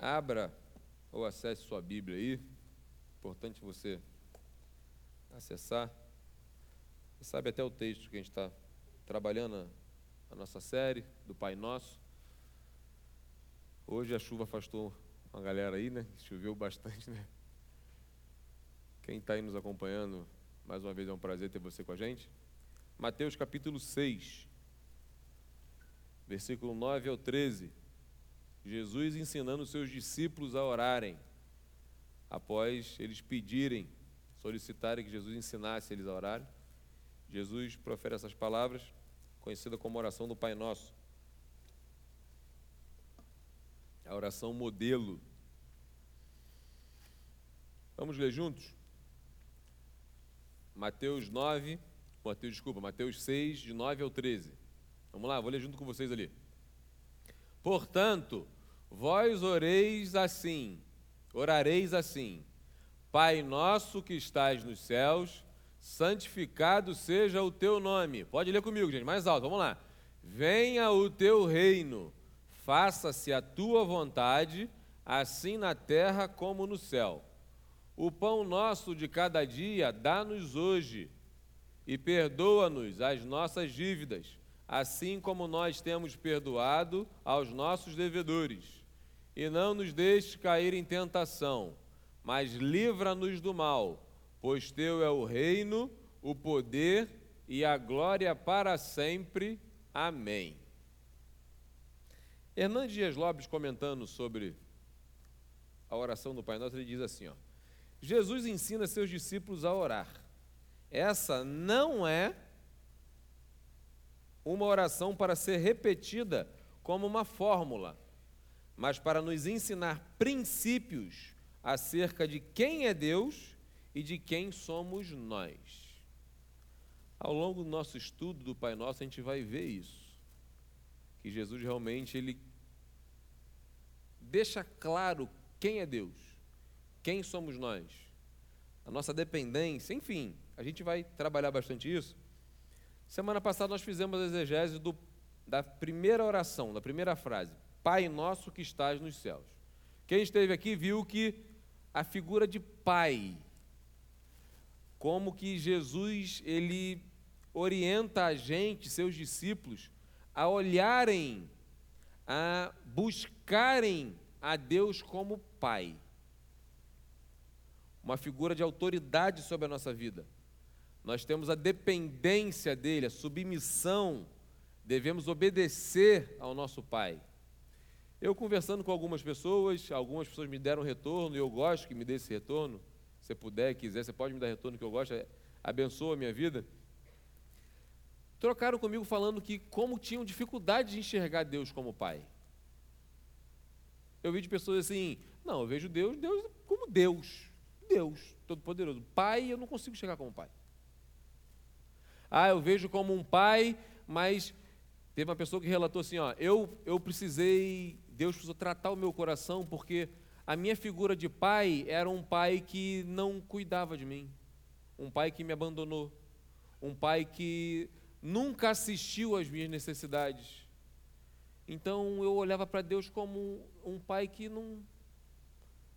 Abra ou acesse sua Bíblia aí. Importante você acessar. Você sabe até o texto que a gente está trabalhando a, a nossa série do Pai Nosso. Hoje a chuva afastou uma galera aí, né? Choveu bastante, né? Quem está aí nos acompanhando, mais uma vez é um prazer ter você com a gente. Mateus capítulo 6, versículo 9 ao 13. Jesus ensinando os seus discípulos a orarem, após eles pedirem, solicitarem que Jesus ensinasse eles a orarem. Jesus profere essas palavras, conhecida como oração do Pai Nosso. A oração modelo. Vamos ler juntos? Mateus 9, Mateus, desculpa, Mateus 6, de 9 ao 13. Vamos lá, vou ler junto com vocês ali. Portanto, vós oreis assim, orareis assim: Pai nosso que estás nos céus, santificado seja o teu nome. Pode ler comigo, gente, mais alto, vamos lá. Venha o teu reino, faça-se a tua vontade, assim na terra como no céu. O pão nosso de cada dia dá-nos hoje, e perdoa-nos as nossas dívidas assim como nós temos perdoado aos nossos devedores. E não nos deixes cair em tentação, mas livra-nos do mal, pois teu é o reino, o poder e a glória para sempre. Amém. Hernandes Dias Lopes comentando sobre a oração do Pai Nosso, ele diz assim, ó: Jesus ensina seus discípulos a orar. Essa não é uma oração para ser repetida como uma fórmula, mas para nos ensinar princípios acerca de quem é Deus e de quem somos nós. Ao longo do nosso estudo do Pai Nosso, a gente vai ver isso. Que Jesus realmente ele deixa claro quem é Deus, quem somos nós, a nossa dependência, enfim, a gente vai trabalhar bastante isso. Semana passada nós fizemos a exegese do, da primeira oração, da primeira frase: Pai nosso que estás nos céus. Quem esteve aqui viu que a figura de pai, como que Jesus ele orienta a gente, seus discípulos, a olharem, a buscarem a Deus como pai. Uma figura de autoridade sobre a nossa vida. Nós temos a dependência dele, a submissão, devemos obedecer ao nosso Pai. Eu conversando com algumas pessoas, algumas pessoas me deram retorno, e eu gosto que me dê esse retorno. Se puder, quiser, você pode me dar retorno que eu gosto, é, abençoa a minha vida. Trocaram comigo falando que como tinham dificuldade de enxergar Deus como Pai. Eu vi de pessoas assim, não, eu vejo Deus, Deus como Deus, Deus, Todo-Poderoso. Pai, eu não consigo chegar como Pai. Ah, eu vejo como um pai, mas teve uma pessoa que relatou assim, ó, eu, eu precisei, Deus precisou tratar o meu coração porque a minha figura de pai era um pai que não cuidava de mim, um pai que me abandonou, um pai que nunca assistiu às minhas necessidades. Então eu olhava para Deus como um pai que não,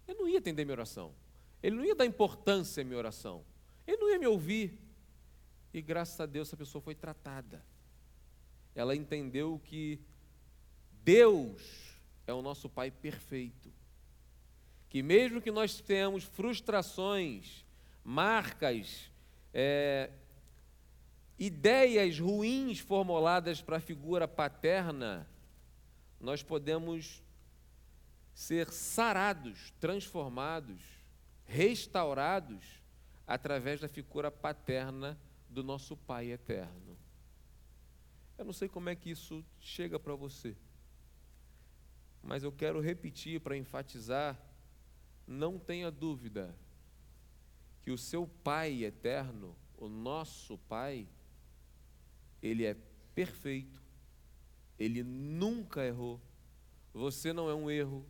ele não ia atender minha oração, ele não ia dar importância à minha oração, ele não ia me ouvir. E graças a Deus essa pessoa foi tratada. Ela entendeu que Deus é o nosso Pai perfeito. Que mesmo que nós tenhamos frustrações, marcas, é, ideias ruins formuladas para a figura paterna, nós podemos ser sarados, transformados, restaurados através da figura paterna do nosso Pai eterno. Eu não sei como é que isso chega para você, mas eu quero repetir para enfatizar: não tenha dúvida que o seu Pai eterno, o nosso Pai, ele é perfeito, ele nunca errou, você não é um erro,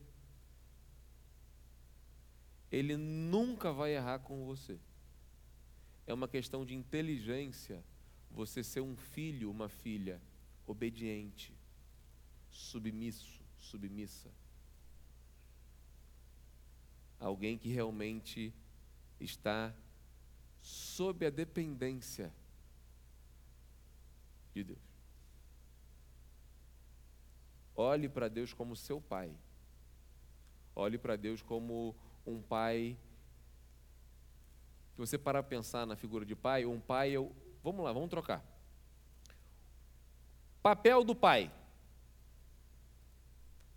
ele nunca vai errar com você. É uma questão de inteligência você ser um filho, uma filha obediente, submisso, submissa. alguém que realmente está sob a dependência de Deus. Olhe para Deus como seu pai. Olhe para Deus como um pai. Se você parar para pensar na figura de pai, um pai, eu, vamos lá, vamos trocar. Papel do pai.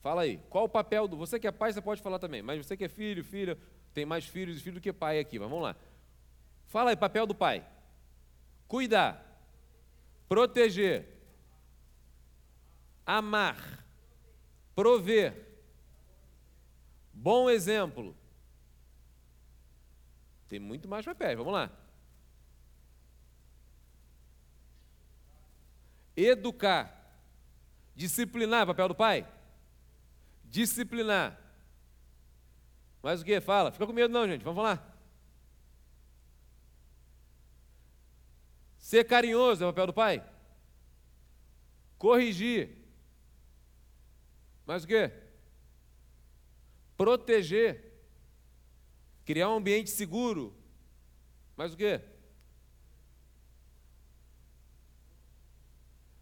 Fala aí, qual o papel do. Você que é pai, você pode falar também, mas você que é filho, filha, tem mais filhos e filhos do que pai aqui, mas vamos lá. Fala aí, papel do pai. Cuidar, proteger, amar, prover, bom exemplo. Tem muito mais papéis, vamos lá. Educar, disciplinar, papel do pai? Disciplinar. Mais o que? Fala. Fica com medo não, gente. Vamos lá. Ser carinhoso é o papel do pai? Corrigir. Mais o que? Proteger. Criar um ambiente seguro. Mais o que?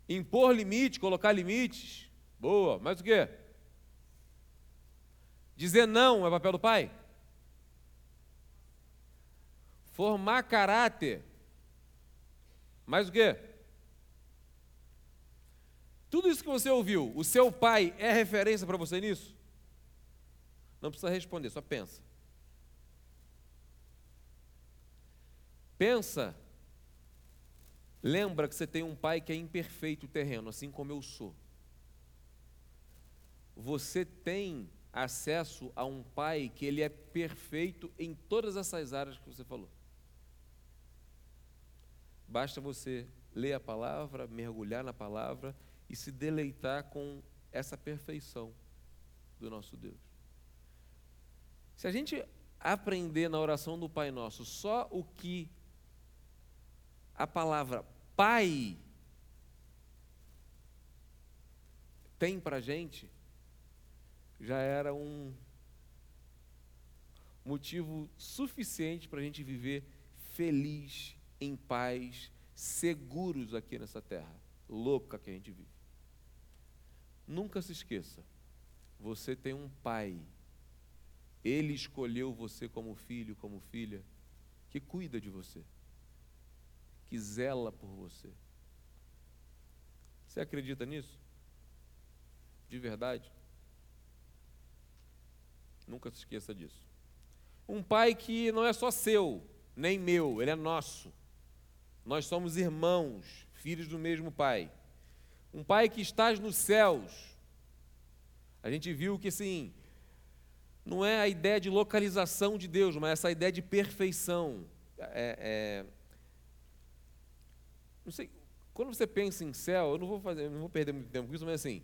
Impor limite, colocar limites. Boa. Mais o que? Dizer não é papel do pai? Formar caráter. Mais o quê? Tudo isso que você ouviu, o seu pai é referência para você nisso? Não precisa responder, só pensa. Pensa. Lembra que você tem um pai que é imperfeito terreno, assim como eu sou. Você tem acesso a um pai que ele é perfeito em todas essas áreas que você falou. Basta você ler a palavra, mergulhar na palavra e se deleitar com essa perfeição do nosso Deus. Se a gente aprender na oração do Pai Nosso só o que a palavra Pai tem para gente, já era um motivo suficiente para a gente viver feliz, em paz, seguros aqui nessa terra louca que a gente vive. Nunca se esqueça, você tem um pai, ele escolheu você como filho, como filha, que cuida de você, que zela por você. Você acredita nisso? De verdade? Nunca se esqueça disso. Um pai que não é só seu, nem meu, ele é nosso. Nós somos irmãos, filhos do mesmo pai. Um pai que estás nos céus. A gente viu que sim, não é a ideia de localização de Deus, mas essa ideia de perfeição. É, é, não sei, quando você pensa em céu, eu não vou fazer, não vou perder muito tempo com isso, mas assim,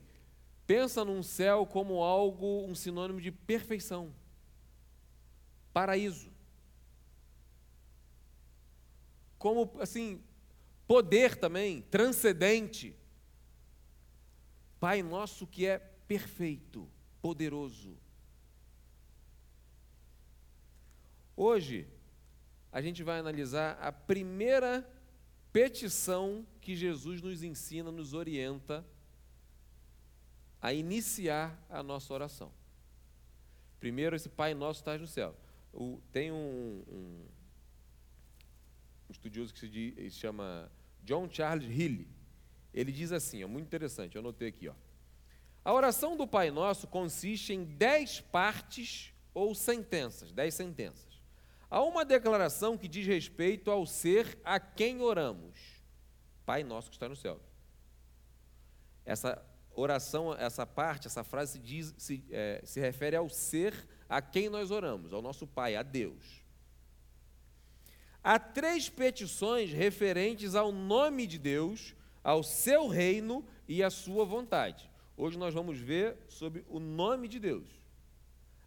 Pensa num céu como algo, um sinônimo de perfeição, paraíso. Como, assim, poder também, transcendente. Pai nosso que é perfeito, poderoso. Hoje, a gente vai analisar a primeira petição que Jesus nos ensina, nos orienta a iniciar a nossa oração. Primeiro, esse Pai Nosso está no céu. O, tem um, um, um, estudioso que se, diz, se, chama John Charles Hill. Ele diz assim, é muito interessante, eu anotei aqui. Ó. A oração do Pai Nosso consiste em dez partes ou sentenças, dez sentenças. Há uma declaração que diz respeito ao ser a quem oramos. Pai Nosso que está no céu. Essa oração, essa parte, essa frase se, diz, se, é, se refere ao ser a quem nós oramos, ao nosso Pai, a Deus. Há três petições referentes ao nome de Deus, ao seu reino e à sua vontade. Hoje nós vamos ver sobre o nome de Deus.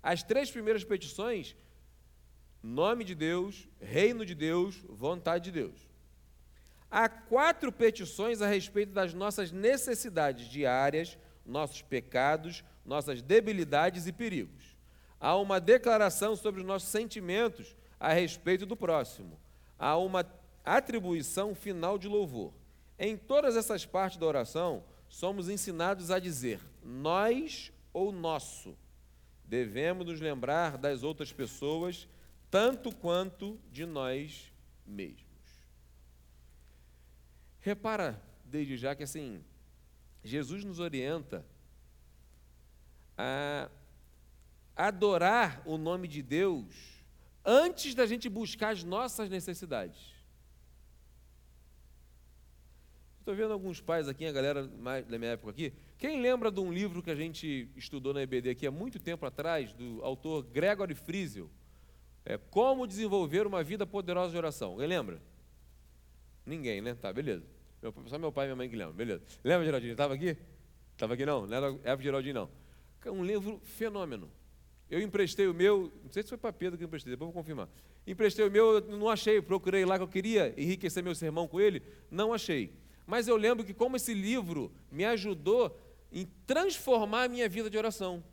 As três primeiras petições: nome de Deus, reino de Deus, vontade de Deus. Há quatro petições a respeito das nossas necessidades diárias, nossos pecados, nossas debilidades e perigos. Há uma declaração sobre os nossos sentimentos a respeito do próximo. Há uma atribuição final de louvor. Em todas essas partes da oração, somos ensinados a dizer nós ou nosso. Devemos nos lembrar das outras pessoas tanto quanto de nós mesmos. Repara desde já que assim, Jesus nos orienta a adorar o nome de Deus antes da gente buscar as nossas necessidades. Estou vendo alguns pais aqui, a galera da minha época aqui. Quem lembra de um livro que a gente estudou na EBD aqui há muito tempo atrás, do autor Gregory Friesel? É, Como desenvolver uma vida poderosa de oração. Alguém lembra? Ninguém, né? Tá, beleza. Meu, só meu pai e minha mãe que lembram, beleza. Lembra, Geraldinho? Estava aqui? Estava aqui não? Não era de Geraldinho, não. Um livro fenômeno. Eu emprestei o meu, não sei se foi para Pedro que eu emprestei, depois vou confirmar. Emprestei o meu, não achei, procurei lá que eu queria enriquecer meu sermão com ele, não achei. Mas eu lembro que como esse livro me ajudou em transformar a minha vida de oração.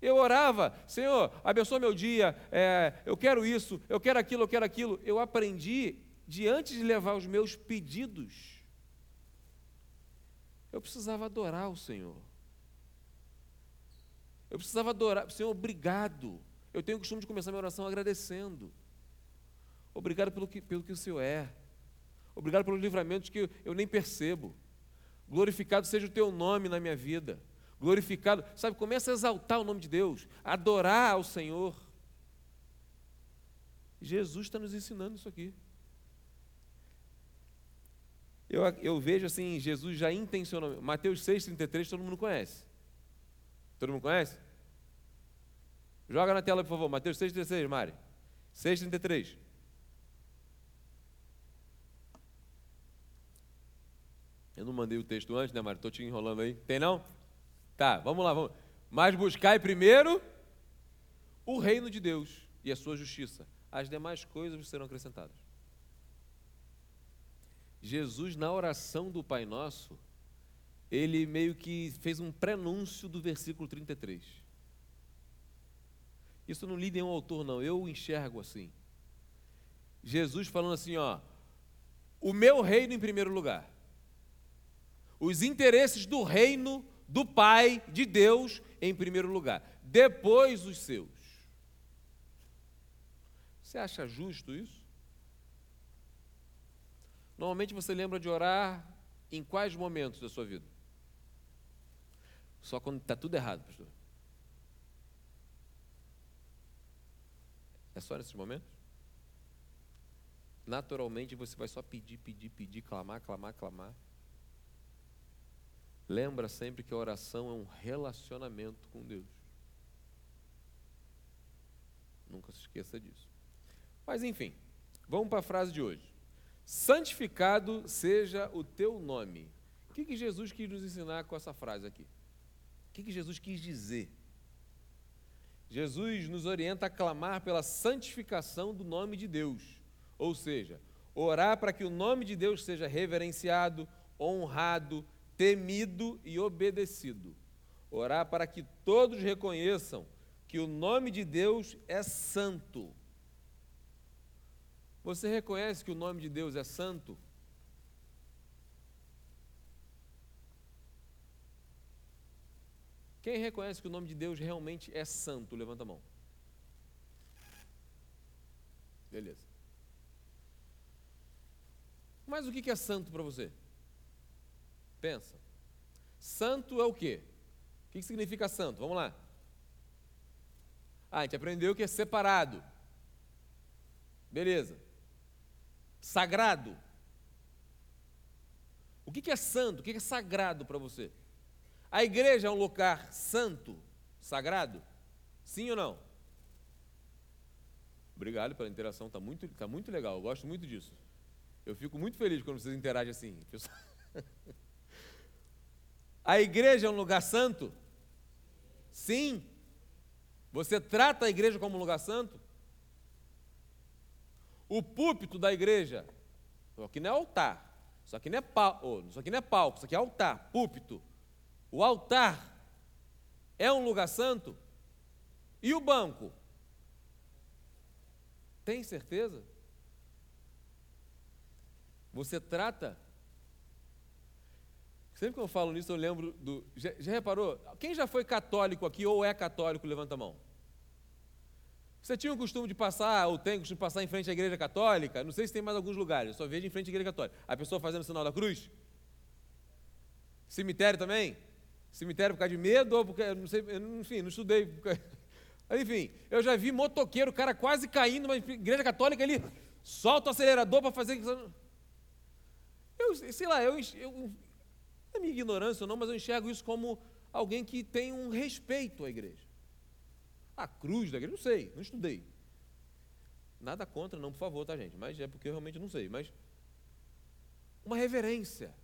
Eu orava, Senhor, abençoa meu dia, é, eu quero isso, eu quero aquilo, eu quero aquilo. Eu aprendi, diante de levar os meus pedidos, eu precisava adorar o Senhor. Eu precisava adorar, Senhor, obrigado. Eu tenho o costume de começar minha oração agradecendo. Obrigado pelo que, pelo que o Senhor é. Obrigado pelos livramentos que eu, eu nem percebo. Glorificado seja o teu nome na minha vida glorificado. Sabe, começa a exaltar o nome de Deus, adorar ao Senhor. Jesus está nos ensinando isso aqui. Eu, eu vejo assim, Jesus já intencionou. Mateus 6,33 todo mundo conhece. Todo mundo conhece? Joga na tela, por favor. Mateus 6,33, Mari. 6,33. Eu não mandei o texto antes, né, Mari? Estou te enrolando aí. Tem não? Tá, vamos lá, vamos. Mas buscai primeiro o reino de Deus e a sua justiça. As demais coisas serão acrescentadas. Jesus, na oração do Pai Nosso, ele meio que fez um prenúncio do versículo 33. Isso não li nenhum autor, não, eu enxergo assim. Jesus falando assim, ó, o meu reino em primeiro lugar. Os interesses do reino do Pai, de Deus, em primeiro lugar. Depois os seus. Você acha justo isso? Normalmente você lembra de orar em quais momentos da sua vida? Só quando está tudo errado, pastor. É só nesses momentos? Naturalmente você vai só pedir, pedir, pedir, clamar, clamar, clamar. Lembra sempre que a oração é um relacionamento com Deus. Nunca se esqueça disso. Mas enfim, vamos para a frase de hoje. Santificado seja o teu nome. O que, que Jesus quis nos ensinar com essa frase aqui? O que, que Jesus quis dizer? Jesus nos orienta a clamar pela santificação do nome de Deus. Ou seja, orar para que o nome de Deus seja reverenciado, honrado, temido e obedecido. Orar para que todos reconheçam que o nome de Deus é santo. Você reconhece que o nome de Deus é santo? Quem reconhece que o nome de Deus realmente é santo? Levanta a mão. Beleza. Mas o que é santo para você? Pensa. Santo é o quê? O que significa santo? Vamos lá. Ah, a gente aprendeu que é separado. Beleza. Sagrado. O que é santo? O que é sagrado para você? A igreja é um lugar santo, sagrado? Sim ou não? Obrigado pela interação, está muito, tá muito legal, eu gosto muito disso. Eu fico muito feliz quando vocês interagem assim. A igreja é um lugar santo? Sim. Você trata a igreja como um lugar santo? O púlpito da igreja, isso aqui não é altar, isso aqui não é, palco, isso aqui não é palco, isso aqui é altar, púlpito. O altar é um lugar santo? E o banco? Tem certeza? Você trata? Sempre que eu falo nisso, eu lembro do. Já, já reparou? Quem já foi católico aqui ou é católico, levanta a mão. Você tinha o costume de passar, ou tem o costume de passar em frente à igreja católica? Não sei se tem mais alguns lugares, eu só vejo em frente à igreja católica. A pessoa fazendo o sinal da cruz? Cemitério também? Cemitério por causa de medo ou porque. Não sei, enfim, não estudei. Enfim, eu já vi motoqueiro, o cara quase caindo, mas igreja católica ele solta o acelerador para fazer. Eu sei lá, eu, eu, é minha ignorância ou não, mas eu enxergo isso como alguém que tem um respeito à igreja. A cruz da igreja, não sei, não estudei. Nada contra, não, por favor, tá, gente? Mas é porque eu realmente não sei. Mas uma reverência.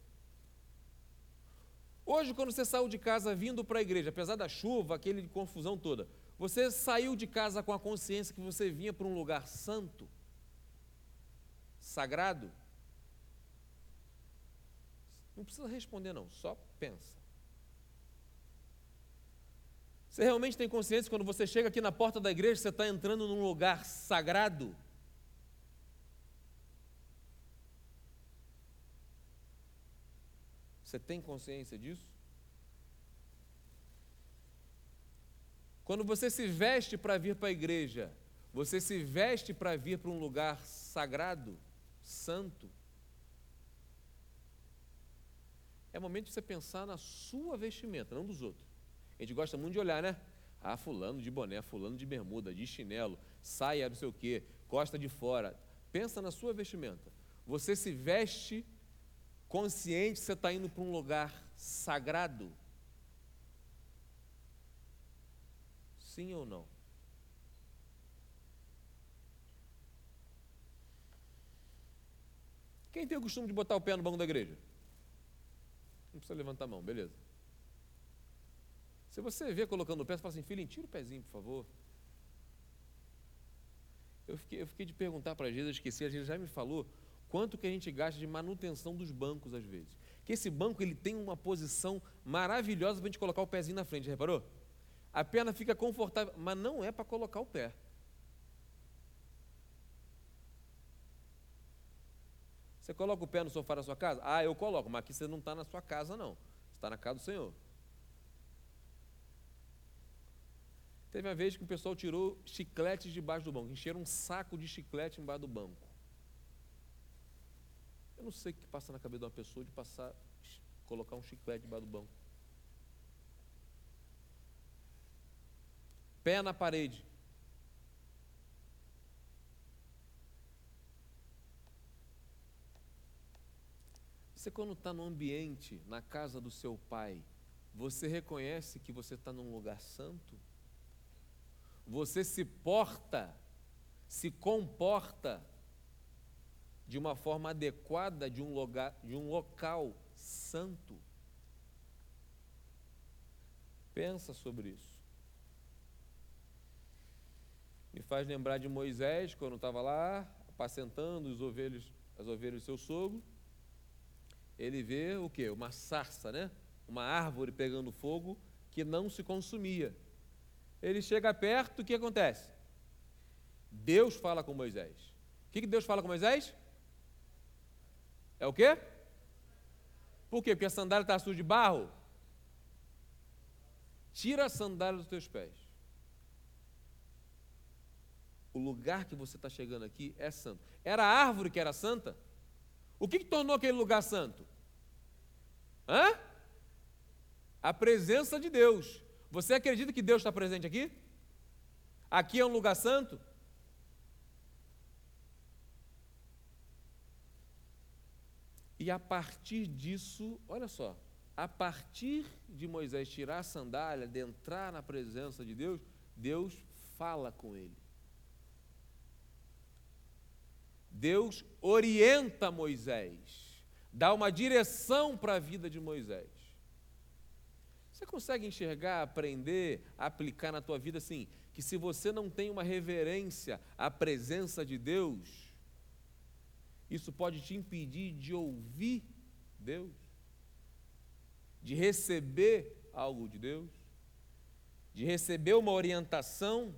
Hoje, quando você saiu de casa vindo para a igreja, apesar da chuva, aquele confusão toda, você saiu de casa com a consciência que você vinha para um lugar santo, sagrado? Não precisa responder, não, só pensa. Você realmente tem consciência quando você chega aqui na porta da igreja, você está entrando num lugar sagrado? Você tem consciência disso? Quando você se veste para vir para a igreja, você se veste para vir para um lugar sagrado, santo. É momento de você pensar na sua vestimenta, não dos outros. A gente gosta muito de olhar, né? Ah, fulano de boné, fulano de bermuda, de chinelo, saia não sei o quê, costa de fora. Pensa na sua vestimenta. Você se veste consciente você está indo para um lugar sagrado? Sim ou não? Quem tem o costume de botar o pé no banco da igreja? Não precisa levantar a mão, beleza. Se você vê colocando o pé, você fala assim, filho, tira o pezinho, por favor. Eu fiquei, eu fiquei de perguntar para a Jesus, esqueci, a gente já me falou quanto que a gente gasta de manutenção dos bancos às vezes. Que esse banco ele tem uma posição maravilhosa para a gente colocar o pezinho na frente, reparou? A perna fica confortável, mas não é para colocar o pé. Você coloca o pé no sofá da sua casa? Ah, eu coloco, mas aqui você não está na sua casa, não. Você está na casa do Senhor. Teve uma vez que o pessoal tirou chicletes debaixo do banco, encheram um saco de chiclete embaixo do banco. Eu não sei o que passa na cabeça de uma pessoa de passar, colocar um chiclete debaixo do banco. Pé na parede. Você, quando está no ambiente, na casa do seu pai, você reconhece que você está num lugar santo? Você se porta, se comporta de uma forma adequada de um, lugar, de um local santo. Pensa sobre isso. Me faz lembrar de Moisés, quando estava lá, apacentando os ovelhos, as ovelhas do seu sogro. Ele vê o que? Uma sarça, né? Uma árvore pegando fogo que não se consumia ele chega perto, o que acontece? Deus fala com Moisés. O que Deus fala com Moisés? É o quê? Por quê? Porque a sandália está suja de barro? Tira a sandália dos teus pés. O lugar que você está chegando aqui é santo. Era a árvore que era santa? O que, que tornou aquele lugar santo? Hã? A presença de Deus. Você acredita que Deus está presente aqui? Aqui é um lugar santo? E a partir disso, olha só, a partir de Moisés tirar a sandália, de entrar na presença de Deus, Deus fala com ele. Deus orienta Moisés, dá uma direção para a vida de Moisés. Você consegue enxergar, aprender, aplicar na tua vida assim, que se você não tem uma reverência à presença de Deus, isso pode te impedir de ouvir Deus, de receber algo de Deus? de receber uma orientação,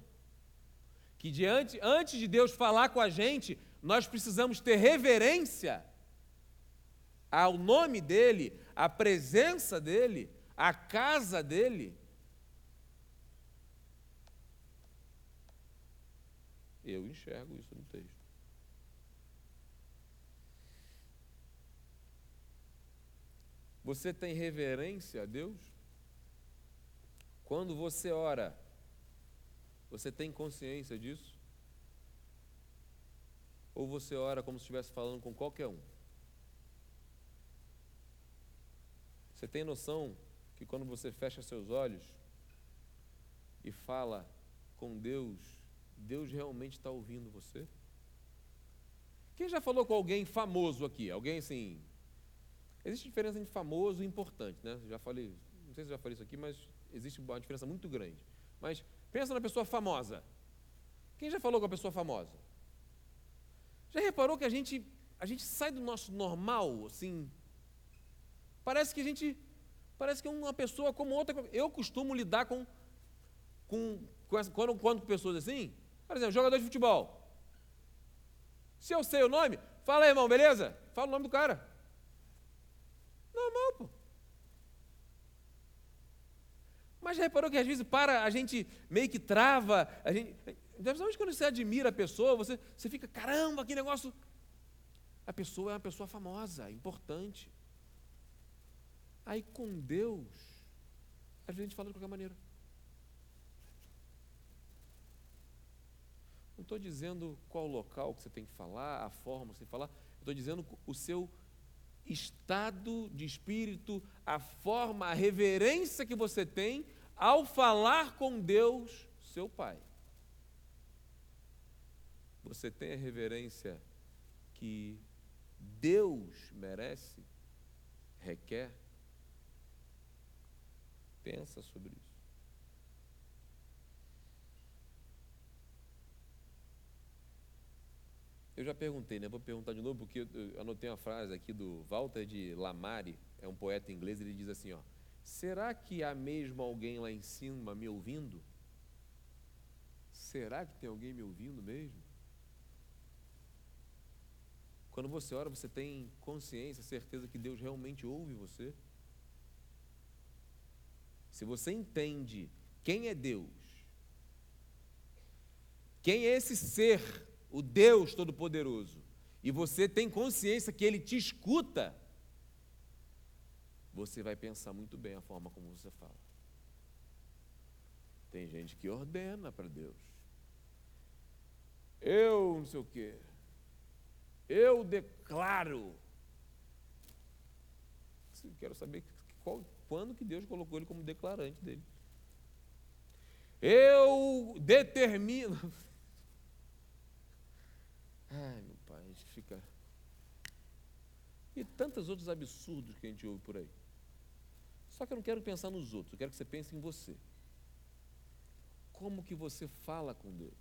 que diante, antes de Deus falar com a gente, nós precisamos ter reverência ao nome dEle, à presença dEle, à casa dEle. Eu enxergo isso no texto. Você tem reverência a Deus? Quando você ora, você tem consciência disso? Ou você ora como se estivesse falando com qualquer um? Você tem noção que quando você fecha seus olhos e fala com Deus, Deus realmente está ouvindo você? Quem já falou com alguém famoso aqui? Alguém assim. Existe diferença entre famoso e importante, né? Já falei, não sei se já falei isso aqui, mas existe uma diferença muito grande. Mas pensa na pessoa famosa. Quem já falou com a pessoa famosa? Já reparou que a gente, a gente sai do nosso normal, assim? Parece que a gente, parece que uma pessoa como outra. Eu costumo lidar com, com, com essa, quando, quando pessoas assim, por exemplo, jogador de futebol. Se eu sei o nome, fala aí, irmão, beleza? Fala o nome do cara. Normal, pô. Mas já reparou que às vezes para, a gente meio que trava, a gente. Quando você admira a pessoa, você, você fica, caramba, que negócio. A pessoa é uma pessoa famosa, importante. Aí com Deus, a gente fala de qualquer maneira. Não estou dizendo qual local que você tem que falar, a forma que você tem que falar. Estou dizendo o seu estado de espírito, a forma, a reverência que você tem ao falar com Deus, seu Pai. Você tem a reverência que Deus merece, requer? Pensa sobre isso. Eu já perguntei, né? Vou perguntar de novo, porque eu anotei uma frase aqui do Walter de Lamare, é um poeta inglês, ele diz assim, ó, será que há mesmo alguém lá em cima me ouvindo? Será que tem alguém me ouvindo mesmo? Quando você ora, você tem consciência, certeza que Deus realmente ouve você? Se você entende quem é Deus, quem é esse ser o Deus Todo-Poderoso, e você tem consciência que Ele te escuta, você vai pensar muito bem a forma como você fala. Tem gente que ordena para Deus. Eu não sei o quê. Eu declaro. Quero saber qual, quando que Deus colocou ele como declarante dele. Eu determino. Ai, meu pai, a gente fica. E tantos outros absurdos que a gente ouve por aí. Só que eu não quero pensar nos outros, eu quero que você pense em você. Como que você fala com Deus?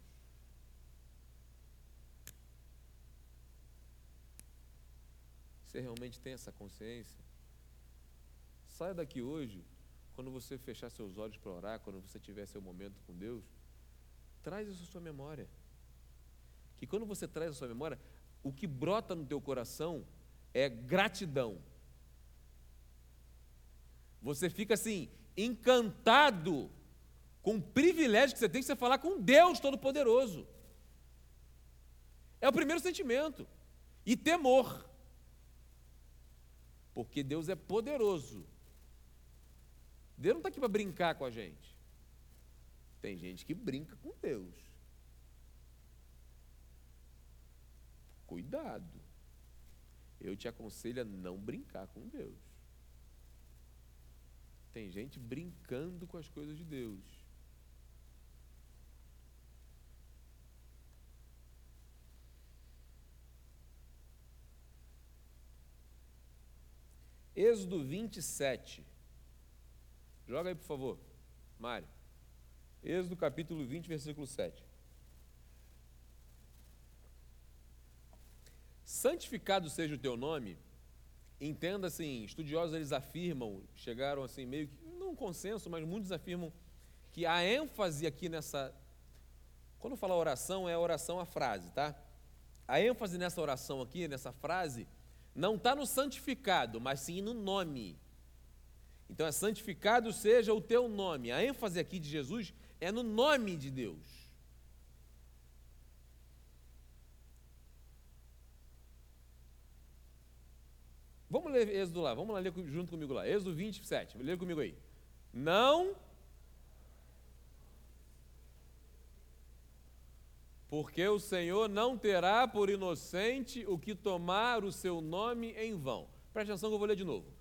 Você realmente tem essa consciência? Saia daqui hoje, quando você fechar seus olhos para orar, quando você tiver seu momento com Deus, traz isso à sua memória que quando você traz a sua memória, o que brota no teu coração é gratidão. Você fica assim, encantado com o privilégio que você tem de você falar com Deus Todo-Poderoso. É o primeiro sentimento. E temor. Porque Deus é poderoso. Deus não está aqui para brincar com a gente. Tem gente que brinca com Deus. Cuidado. Eu te aconselho a não brincar com Deus. Tem gente brincando com as coisas de Deus. Êxodo 27. Joga aí, por favor, Mário. Êxodo capítulo 20, versículo 7. Santificado seja o teu nome, entenda assim, estudiosos eles afirmam, chegaram assim meio que, não um consenso, mas muitos afirmam que a ênfase aqui nessa. Quando fala oração, é oração a frase, tá? A ênfase nessa oração aqui, nessa frase, não está no santificado, mas sim no nome. Então é santificado seja o teu nome. A ênfase aqui de Jesus é no nome de Deus. Vamos ler Êxodo lá, vamos lá ler junto comigo lá. Êxodo 27, lê comigo aí. Não. Porque o Senhor não terá por inocente o que tomar o seu nome em vão. Presta atenção que eu vou ler de novo.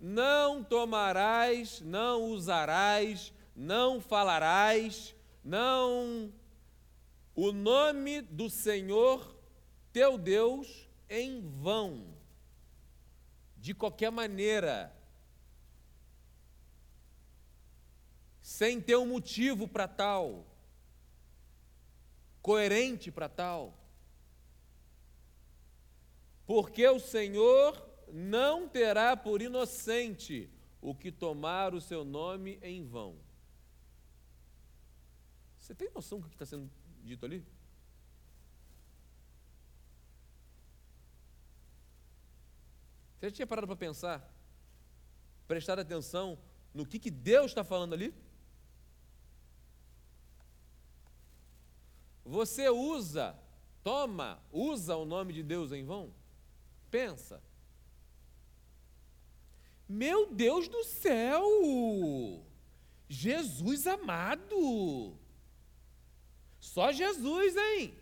Não tomarás, não usarás, não falarás, não o nome do Senhor teu Deus em vão de qualquer maneira, sem ter um motivo para tal, coerente para tal. Porque o Senhor não terá por inocente o que tomar o seu nome em vão. Você tem noção do que está sendo dito ali? Você já tinha parado para pensar? Prestar atenção no que, que Deus está falando ali? Você usa, toma, usa o nome de Deus em vão? Pensa. Meu Deus do céu! Jesus amado! Só Jesus, hein?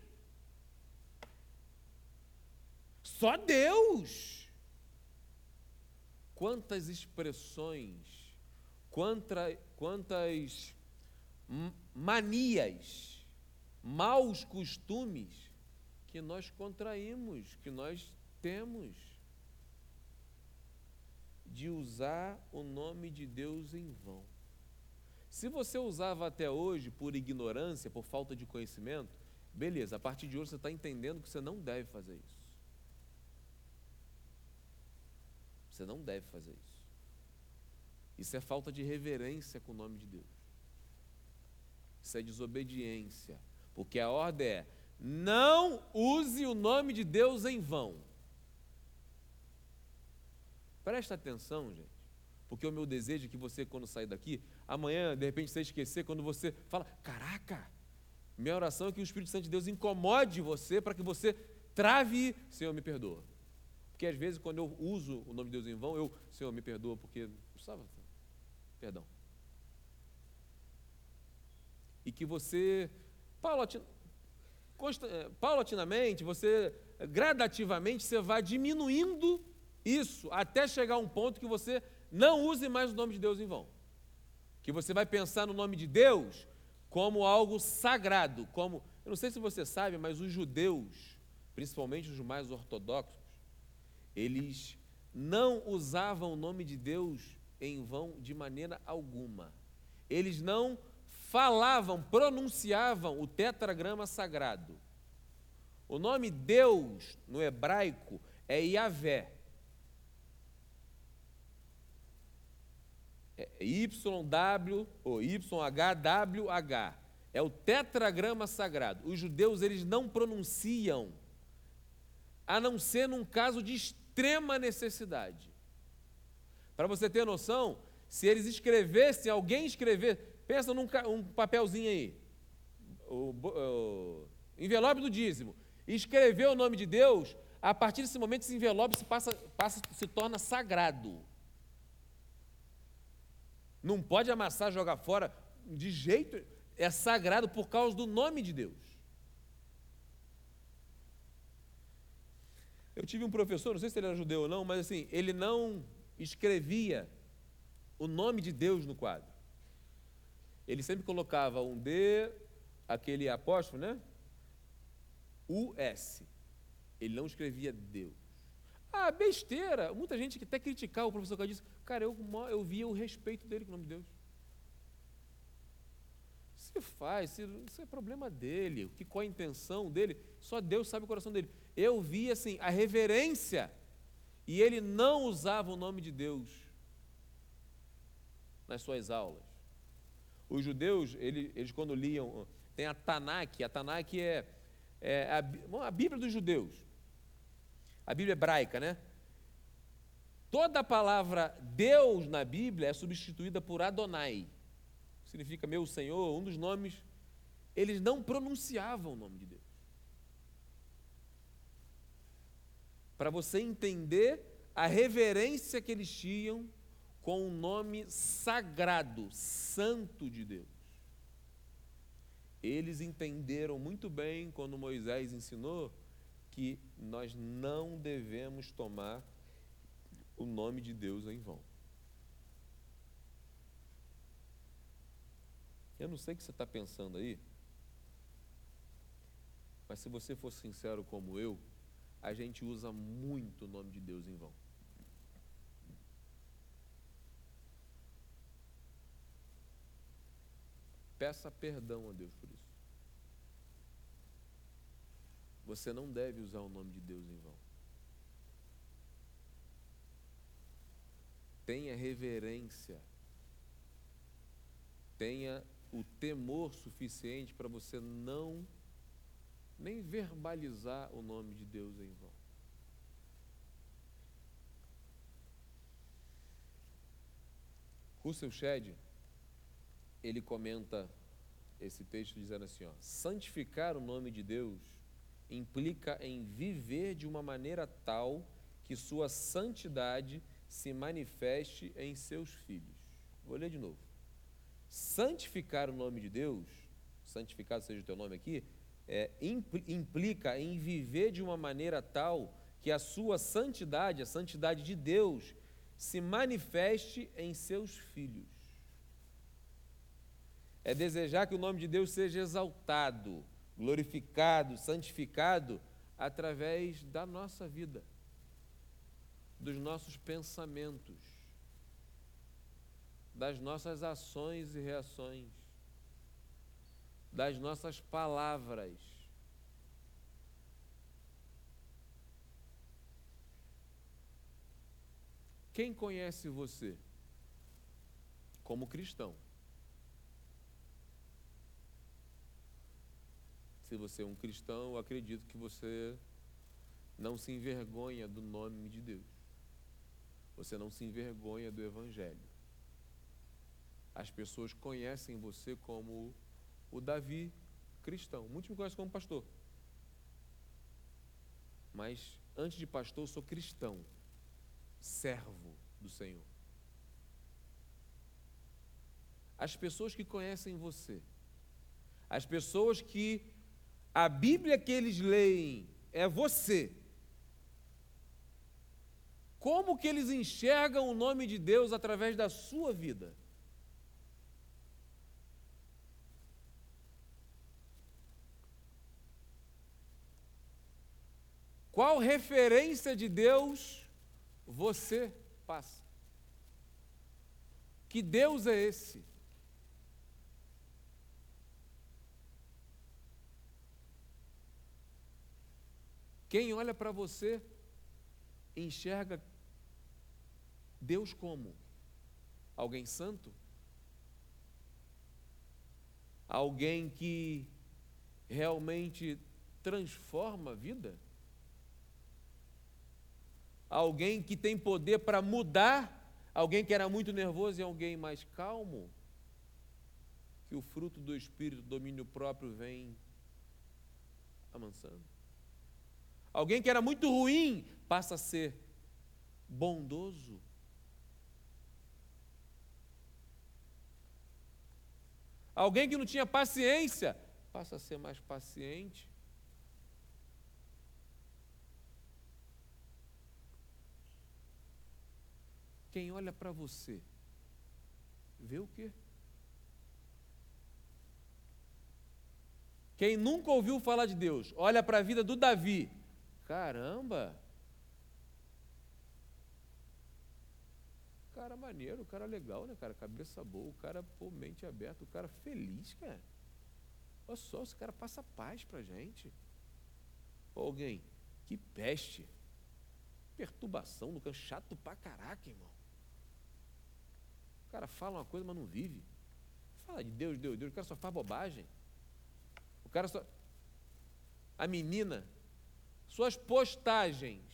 Só Deus! quantas expressões, quanta, quantas manias, maus costumes que nós contraímos, que nós temos de usar o nome de Deus em vão. Se você usava até hoje por ignorância, por falta de conhecimento, beleza, a partir de hoje você está entendendo que você não deve fazer isso. Você não deve fazer isso. Isso é falta de reverência com o nome de Deus. Isso é desobediência. Porque a ordem é: não use o nome de Deus em vão. Presta atenção, gente. Porque o meu desejo é que você, quando sair daqui, amanhã, de repente, você esquecer, quando você fala, caraca, minha oração é que o Espírito Santo de Deus incomode você para que você trave, Senhor, me perdoa. Porque às vezes, quando eu uso o nome de Deus em vão, eu, Senhor, me perdoa, porque precisava. Perdão. E que você, paulatin, eh, paulatinamente, você, gradativamente, você vai diminuindo isso, até chegar a um ponto que você não use mais o nome de Deus em vão. Que você vai pensar no nome de Deus como algo sagrado, como, eu não sei se você sabe, mas os judeus, principalmente os mais ortodoxos, eles não usavam o nome de Deus em vão de maneira alguma. Eles não falavam, pronunciavam o tetragrama sagrado. O nome Deus no hebraico é Yahvé. YW ou YHWH. É o tetragrama sagrado. Os judeus eles não pronunciam, a não ser num caso de extrema necessidade. Para você ter noção, se eles escrevessem, alguém escrever, pensa num um papelzinho aí, o, o envelope do dízimo, escrever o nome de Deus, a partir desse momento esse envelope se, passa, passa, se torna sagrado. Não pode amassar, jogar fora, de jeito, é sagrado por causa do nome de Deus. Eu tive um professor, não sei se ele era judeu ou não, mas assim, ele não escrevia o nome de Deus no quadro. Ele sempre colocava um D, aquele apóstolo, né? US. Ele não escrevia Deus. Ah, besteira. Muita gente que até criticava o professor que disse, cara, eu, eu via o respeito dele com o nome de Deus. Se faz, se, isso é problema dele. O que, qual a intenção dele? Só Deus sabe o coração dele eu vi assim a reverência e ele não usava o nome de Deus nas suas aulas. Os judeus, eles, eles quando liam, tem a Tanakh, a Tanakh é, é a, a Bíblia dos judeus, a Bíblia hebraica, né? Toda a palavra Deus na Bíblia é substituída por Adonai, significa meu Senhor, um dos nomes. Eles não pronunciavam o nome de Deus. Para você entender a reverência que eles tinham com o nome sagrado, santo de Deus. Eles entenderam muito bem quando Moisés ensinou que nós não devemos tomar o nome de Deus em vão. Eu não sei o que você está pensando aí, mas se você for sincero como eu, a gente usa muito o nome de Deus em vão. Peça perdão a Deus por isso. Você não deve usar o nome de Deus em vão. Tenha reverência. Tenha o temor suficiente para você não nem verbalizar o nome de Deus em vão. Russell Shedd, ele comenta esse texto dizendo assim, ó, santificar o nome de Deus implica em viver de uma maneira tal que sua santidade se manifeste em seus filhos. Vou ler de novo. Santificar o nome de Deus, santificado seja o teu nome aqui, é, implica em viver de uma maneira tal que a sua santidade, a santidade de Deus, se manifeste em seus filhos. É desejar que o nome de Deus seja exaltado, glorificado, santificado através da nossa vida, dos nossos pensamentos, das nossas ações e reações das nossas palavras. Quem conhece você como cristão? Se você é um cristão, eu acredito que você não se envergonha do nome de Deus. Você não se envergonha do Evangelho. As pessoas conhecem você como o Davi cristão. Muitos me conhecem como pastor. Mas antes de pastor, eu sou cristão, servo do Senhor. As pessoas que conhecem você, as pessoas que a Bíblia que eles leem é você. Como que eles enxergam o nome de Deus através da sua vida? Qual referência de Deus você passa? Que Deus é esse? Quem olha para você enxerga Deus como? Alguém santo? Alguém que realmente transforma a vida? alguém que tem poder para mudar alguém que era muito nervoso e alguém mais calmo, que o fruto do Espírito, domínio próprio, vem amansando. Alguém que era muito ruim passa a ser bondoso. Alguém que não tinha paciência passa a ser mais paciente. Quem olha para você, vê o quê? Quem nunca ouviu falar de Deus, olha para a vida do Davi. Caramba! Cara maneiro, cara legal, né, cara? Cabeça boa, o cara, pô, mente aberta, o cara feliz, cara. Olha só, esse cara passa paz pra gente. Pô, alguém, que peste. Perturbação no canto, chato pra caraca, irmão. O cara fala uma coisa, mas não vive. Fala de Deus, Deus, Deus. O cara só faz bobagem. O cara só. A menina, suas postagens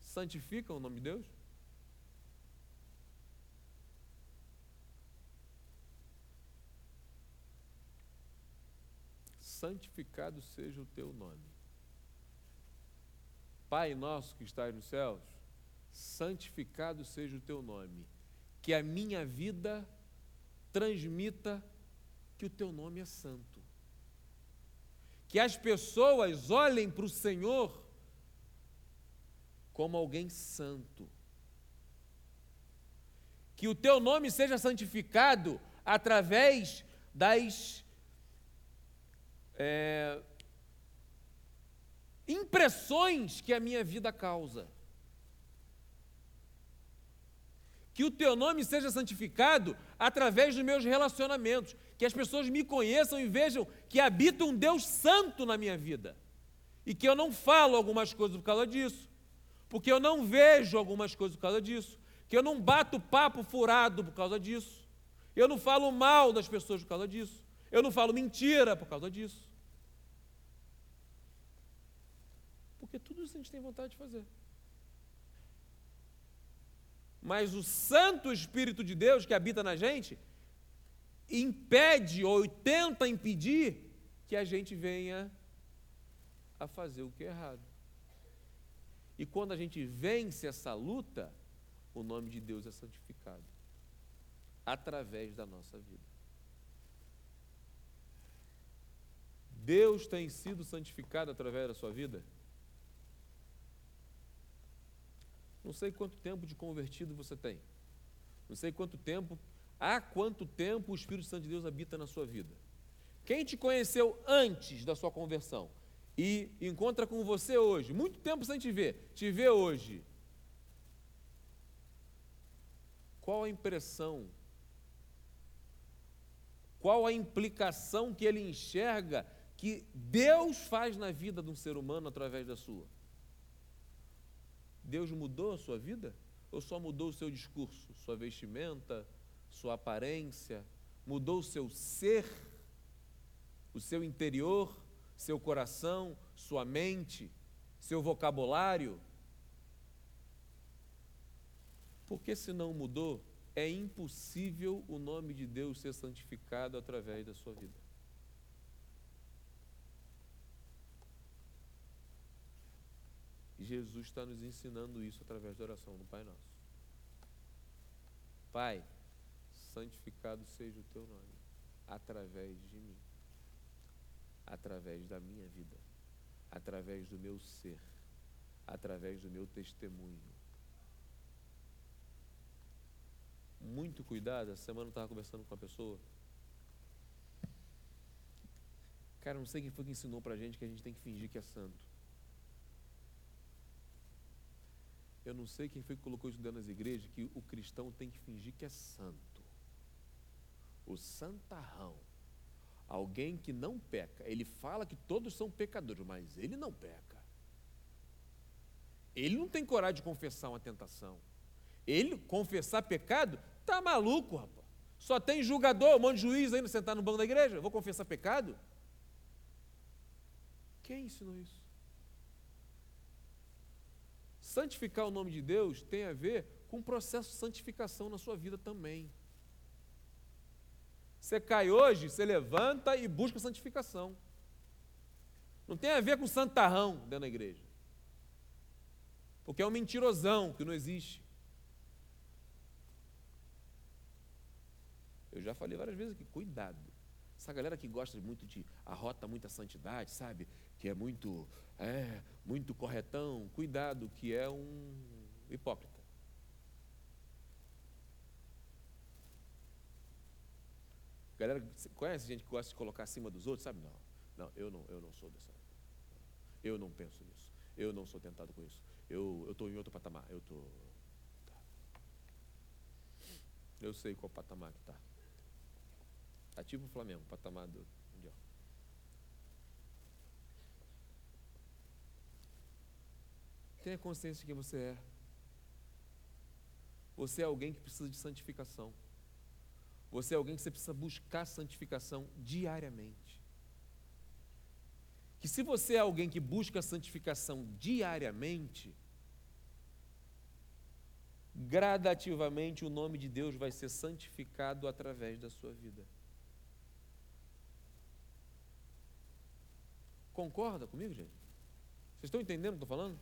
santificam o nome de Deus? Santificado seja o teu nome. Pai nosso que estás nos céus, santificado seja o teu nome. Que a minha vida transmita que o teu nome é santo. Que as pessoas olhem para o Senhor como alguém santo. Que o teu nome seja santificado através das é, impressões que a minha vida causa. Que o teu nome seja santificado através dos meus relacionamentos, que as pessoas me conheçam e vejam que habita um Deus santo na minha vida. E que eu não falo algumas coisas por causa disso, porque eu não vejo algumas coisas por causa disso, que eu não bato papo furado por causa disso, eu não falo mal das pessoas por causa disso, eu não falo mentira por causa disso. Porque tudo isso a gente tem vontade de fazer. Mas o Santo Espírito de Deus que habita na gente impede ou tenta impedir que a gente venha a fazer o que é errado. E quando a gente vence essa luta, o nome de Deus é santificado através da nossa vida. Deus tem sido santificado através da sua vida? Não sei quanto tempo de convertido você tem. Não sei quanto tempo, há quanto tempo o Espírito Santo de Deus habita na sua vida. Quem te conheceu antes da sua conversão e encontra com você hoje, muito tempo sem te ver, te vê hoje. Qual a impressão? Qual a implicação que ele enxerga que Deus faz na vida de um ser humano através da sua? Deus mudou a sua vida? Ou só mudou o seu discurso, sua vestimenta, sua aparência? Mudou o seu ser, o seu interior, seu coração, sua mente, seu vocabulário? Porque se não mudou, é impossível o nome de Deus ser santificado através da sua vida. Jesus está nos ensinando isso através da oração do Pai Nosso. Pai, santificado seja o teu nome, através de mim, através da minha vida, através do meu ser, através do meu testemunho. Muito cuidado, essa semana eu estava conversando com uma pessoa. Cara, não sei quem foi que ensinou para a gente que a gente tem que fingir que é santo. Eu não sei quem foi que colocou isso dentro das igrejas, que o cristão tem que fingir que é santo. O santarrão. Alguém que não peca. Ele fala que todos são pecadores, mas ele não peca. Ele não tem coragem de confessar uma tentação. Ele confessar pecado, tá maluco, rapaz. Só tem julgador, um monte de juiz ainda sentar no banco da igreja. Vou confessar pecado? Quem ensinou isso? Santificar o nome de Deus tem a ver com o processo de santificação na sua vida também. Você cai hoje, você levanta e busca santificação. Não tem a ver com santarrão dentro da igreja. Porque é um mentirosão que não existe. Eu já falei várias vezes aqui, cuidado. Essa galera que gosta muito de arrota muita santidade, sabe? Que é muito é, muito corretão, cuidado, que é um hipócrita. Galera, conhece gente que gosta de colocar acima dos outros, sabe? Não, não, eu não, eu não sou dessa. Eu não penso nisso. Eu não sou tentado com isso. Eu estou em outro patamar. Eu estou. Tá. Eu sei qual patamar que está. Está tipo o Flamengo, patamar do, Tenha consciência de quem você é. Você é alguém que precisa de santificação. Você é alguém que você precisa buscar santificação diariamente. Que se você é alguém que busca santificação diariamente, gradativamente o nome de Deus vai ser santificado através da sua vida. Concorda comigo, gente? Vocês estão entendendo o que eu estou falando?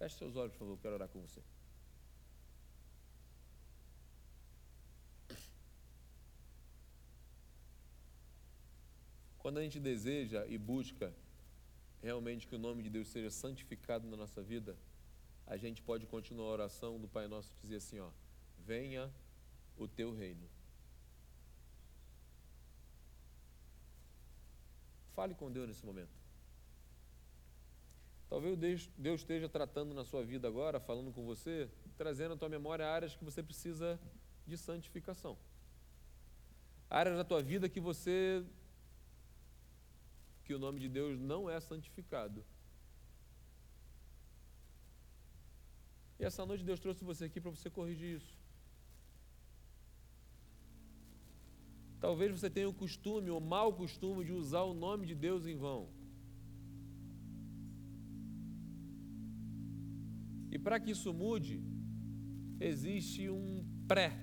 Feche seus olhos, por favor, quero orar com você. Quando a gente deseja e busca realmente que o nome de Deus seja santificado na nossa vida, a gente pode continuar a oração do Pai Nosso dizer assim, ó, venha o teu reino. Fale com Deus nesse momento. Talvez Deus esteja tratando na sua vida agora, falando com você, trazendo à tua memória áreas que você precisa de santificação. Áreas da tua vida que você que o nome de Deus não é santificado. E essa noite Deus trouxe você aqui para você corrigir isso. Talvez você tenha o costume, o mau costume, de usar o nome de Deus em vão. Para que isso mude, existe um pré.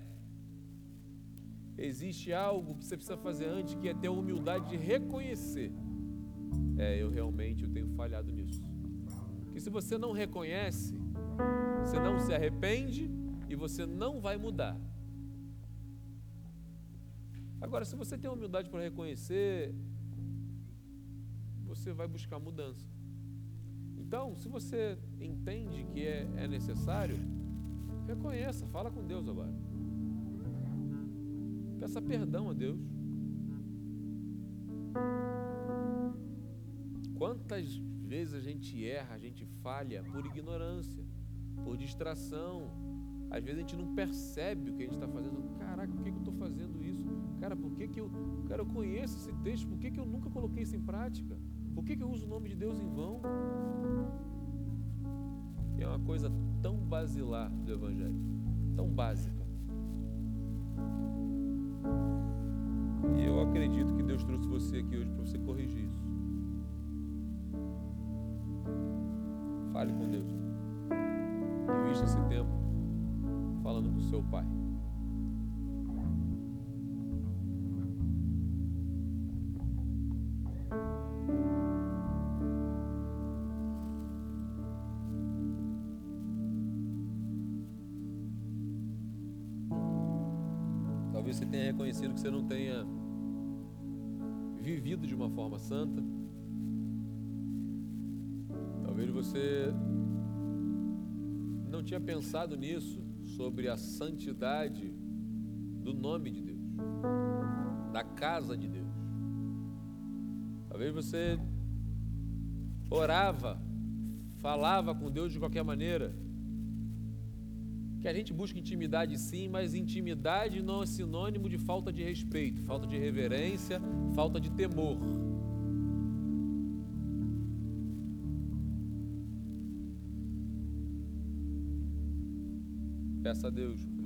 Existe algo que você precisa fazer antes, que é ter a humildade de reconhecer é, eu realmente eu tenho falhado nisso. Que se você não reconhece, você não se arrepende e você não vai mudar. Agora, se você tem humildade para reconhecer, você vai buscar mudança. Então, se você entende que é, é necessário, reconheça, fala com Deus agora. Peça perdão a Deus. Quantas vezes a gente erra, a gente falha por ignorância, por distração. Às vezes a gente não percebe o que a gente está fazendo. Caraca, por que, que eu estou fazendo isso? Cara, por que, que eu. Cara, eu conheço esse texto, por que, que eu nunca coloquei isso em prática? Por que, que eu uso o nome de Deus em vão? É uma coisa tão basilar do Evangelho, tão básica. E eu acredito que Deus trouxe você aqui hoje para você corrigir isso. Fale com Deus. Invista esse tempo falando com o seu Pai. Reconhecido que você não tenha vivido de uma forma santa Talvez você não tinha pensado nisso, sobre a santidade do nome de Deus, da casa de Deus. Talvez você orava, falava com Deus de qualquer maneira. Que a gente busca intimidade sim, mas intimidade não é sinônimo de falta de respeito, falta de reverência, falta de temor. Peça a Deus